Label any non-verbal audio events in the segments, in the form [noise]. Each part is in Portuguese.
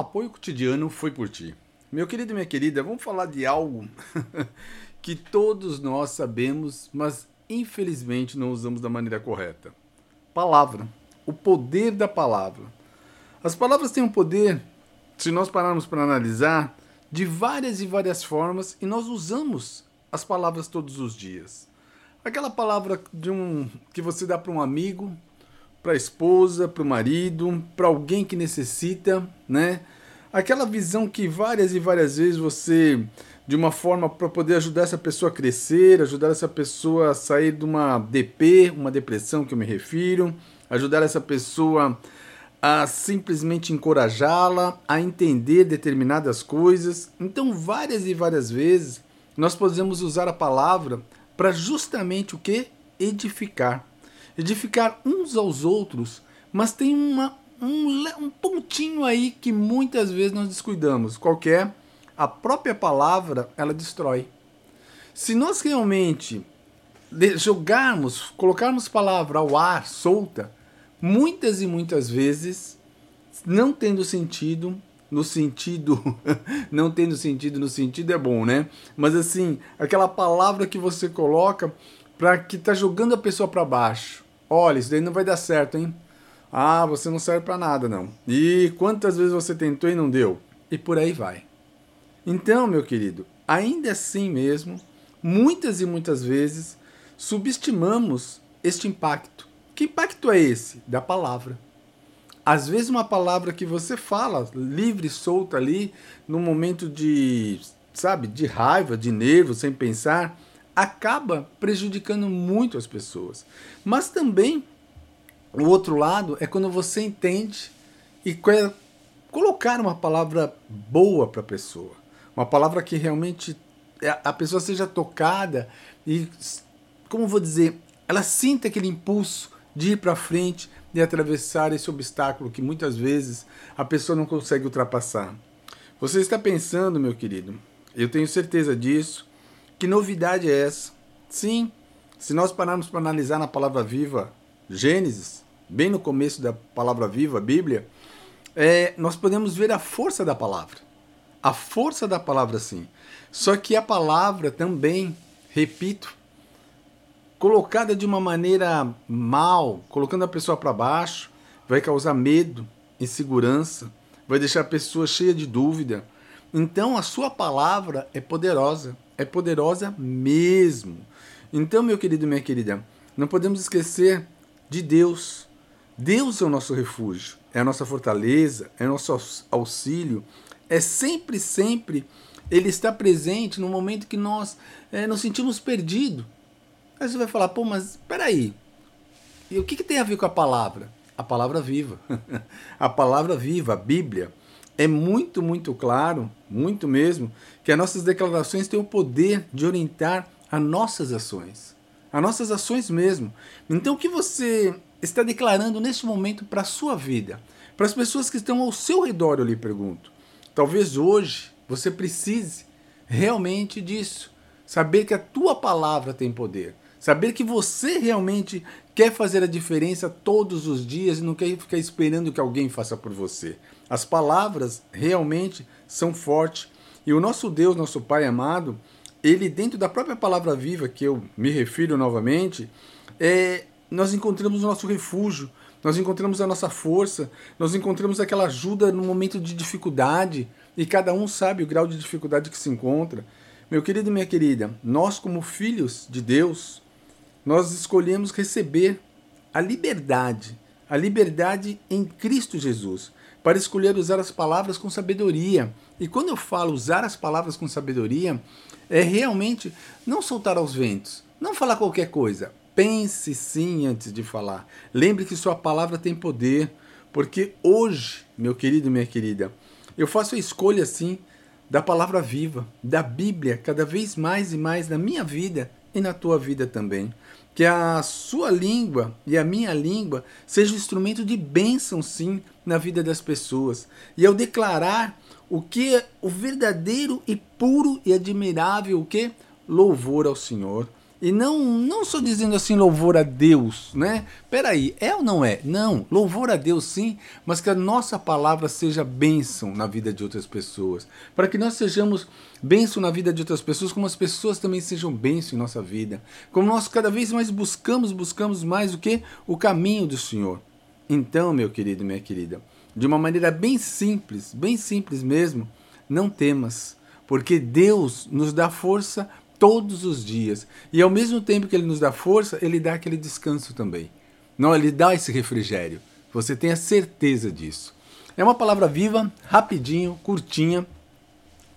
Apoio cotidiano foi por ti. Meu querido e minha querida, vamos falar de algo [laughs] que todos nós sabemos, mas infelizmente não usamos da maneira correta. Palavra. O poder da palavra. As palavras têm um poder, se nós pararmos para analisar, de várias e várias formas e nós usamos as palavras todos os dias. Aquela palavra de um que você dá para um amigo, para a esposa, para o marido, para alguém que necessita, né? Aquela visão que várias e várias vezes você, de uma forma para poder ajudar essa pessoa a crescer, ajudar essa pessoa a sair de uma DP, uma depressão que eu me refiro, ajudar essa pessoa a simplesmente encorajá-la a entender determinadas coisas. Então, várias e várias vezes nós podemos usar a palavra para justamente o que? Edificar edificar uns aos outros, mas tem uma, um, um pontinho aí que muitas vezes nós descuidamos. Qualquer é? a própria palavra ela destrói. Se nós realmente jogarmos, colocarmos palavra ao ar solta, muitas e muitas vezes não tendo sentido, no sentido, [laughs] não tendo sentido no sentido é bom, né? Mas assim, aquela palavra que você coloca para que tá jogando a pessoa para baixo. Olha, isso daí não vai dar certo, hein? Ah, você não serve para nada, não. E quantas vezes você tentou e não deu? E por aí vai. Então, meu querido, ainda assim mesmo, muitas e muitas vezes subestimamos este impacto. Que impacto é esse? Da palavra. Às vezes, uma palavra que você fala livre, solta ali, no momento de, sabe, de raiva, de nervo, sem pensar, acaba prejudicando muito as pessoas. Mas também o outro lado é quando você entende e quer colocar uma palavra boa para a pessoa, uma palavra que realmente a pessoa seja tocada e, como vou dizer, ela sinta aquele impulso de ir para frente, de atravessar esse obstáculo que muitas vezes a pessoa não consegue ultrapassar. Você está pensando, meu querido, eu tenho certeza disso, que novidade é essa? Sim, se nós pararmos para analisar na palavra viva, Gênesis, bem no começo da palavra viva, Bíblia, é, nós podemos ver a força da palavra. A força da palavra, sim. Só que a palavra também, repito, colocada de uma maneira mal, colocando a pessoa para baixo, vai causar medo, insegurança, vai deixar a pessoa cheia de dúvida. Então a sua palavra é poderosa é poderosa mesmo. Então, meu querido e minha querida, não podemos esquecer de Deus. Deus é o nosso refúgio, é a nossa fortaleza, é o nosso auxílio. É sempre, sempre Ele está presente no momento que nós é, nos sentimos perdidos. Aí você vai falar, pô, mas peraí, e o que, que tem a ver com a palavra? A palavra viva. [laughs] a palavra viva, a Bíblia é muito, muito claro, muito mesmo, que as nossas declarações têm o poder de orientar as nossas ações. As nossas ações mesmo. Então, o que você está declarando neste momento para a sua vida? Para as pessoas que estão ao seu redor, eu lhe pergunto. Talvez hoje você precise realmente disso. Saber que a tua palavra tem poder. Saber que você realmente quer fazer a diferença todos os dias e não quer ficar esperando que alguém faça por você. As palavras realmente são fortes. E o nosso Deus, nosso Pai amado, ele, dentro da própria palavra viva, que eu me refiro novamente, é, nós encontramos o nosso refúgio, nós encontramos a nossa força, nós encontramos aquela ajuda no momento de dificuldade, e cada um sabe o grau de dificuldade que se encontra. Meu querido e minha querida, nós, como filhos de Deus, nós escolhemos receber a liberdade, a liberdade em Cristo Jesus para escolher usar as palavras com sabedoria. E quando eu falo usar as palavras com sabedoria, é realmente não soltar aos ventos, não falar qualquer coisa. Pense sim antes de falar. Lembre que sua palavra tem poder, porque hoje, meu querido e minha querida, eu faço a escolha sim da palavra viva, da Bíblia, cada vez mais e mais na minha vida e na tua vida também que a sua língua e a minha língua seja um instrumento de bênção, sim, na vida das pessoas. E ao declarar o que é o verdadeiro e puro e admirável o que louvor ao Senhor. E não, não só dizendo assim louvor a Deus, né? Peraí, é ou não é? Não, louvor a Deus sim, mas que a nossa palavra seja bênção na vida de outras pessoas. Para que nós sejamos bênção na vida de outras pessoas, como as pessoas também sejam bênção em nossa vida. Como nós cada vez mais buscamos, buscamos mais o que? O caminho do Senhor. Então, meu querido e minha querida, de uma maneira bem simples, bem simples mesmo, não temas, porque Deus nos dá força todos os dias. E ao mesmo tempo que ele nos dá força, ele dá aquele descanso também. Não, ele dá esse refrigério. Você tenha certeza disso. É uma palavra viva, rapidinho, curtinha.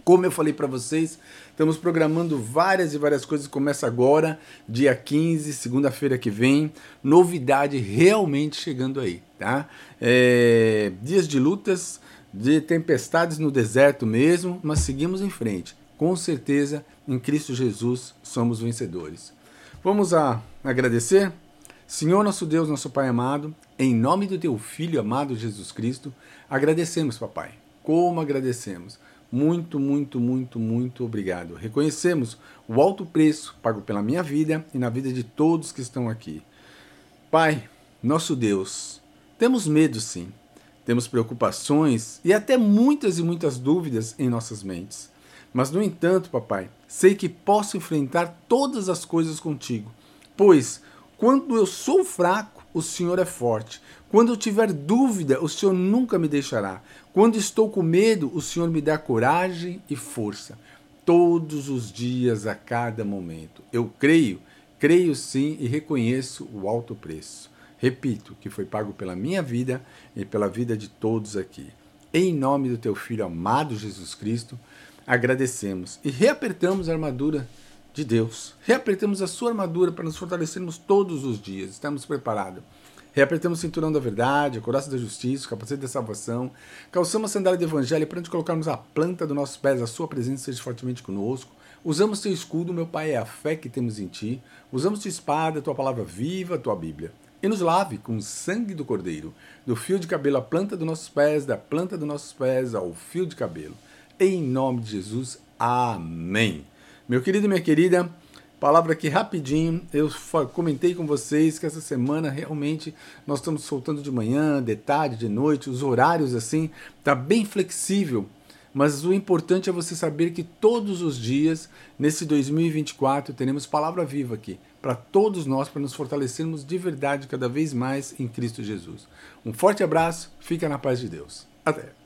Como eu falei para vocês, estamos programando várias e várias coisas. Começa agora, dia 15, segunda-feira que vem. Novidade realmente chegando aí, tá? É, dias de lutas, de tempestades no deserto mesmo, mas seguimos em frente. Com certeza em Cristo Jesus somos vencedores. Vamos a agradecer? Senhor nosso Deus, nosso Pai amado, em nome do teu Filho amado Jesus Cristo, agradecemos, papai. Como agradecemos. Muito, muito, muito, muito obrigado. Reconhecemos o alto preço pago pela minha vida e na vida de todos que estão aqui. Pai, nosso Deus, temos medo sim, temos preocupações e até muitas e muitas dúvidas em nossas mentes. Mas, no entanto, papai, sei que posso enfrentar todas as coisas contigo, pois quando eu sou fraco, o Senhor é forte. Quando eu tiver dúvida, o Senhor nunca me deixará. Quando estou com medo, o Senhor me dá coragem e força. Todos os dias, a cada momento. Eu creio, creio sim e reconheço o alto preço. Repito, que foi pago pela minha vida e pela vida de todos aqui. Em nome do teu Filho amado Jesus Cristo agradecemos e reapertamos a armadura de Deus. Reapertamos a sua armadura para nos fortalecermos todos os dias. Estamos preparados. Reapertamos o cinturão da verdade, a coraça da justiça, o capacete da salvação. Calçamos a sandália do evangelho para onde colocarmos a planta dos nossos pés, a sua presença seja fortemente conosco. Usamos teu escudo, meu Pai, é a fé que temos em ti. Usamos tua espada, tua palavra viva, tua Bíblia. E nos lave com o sangue do Cordeiro, do fio de cabelo à planta dos nossos pés, da planta dos nossos pés ao fio de cabelo. Em nome de Jesus, amém. Meu querido e minha querida, palavra aqui rapidinho. Eu comentei com vocês que essa semana realmente nós estamos soltando de manhã, de tarde, de noite, os horários assim, tá bem flexível. Mas o importante é você saber que todos os dias, nesse 2024, teremos palavra viva aqui, para todos nós, para nos fortalecermos de verdade cada vez mais em Cristo Jesus. Um forte abraço, fica na paz de Deus. Até!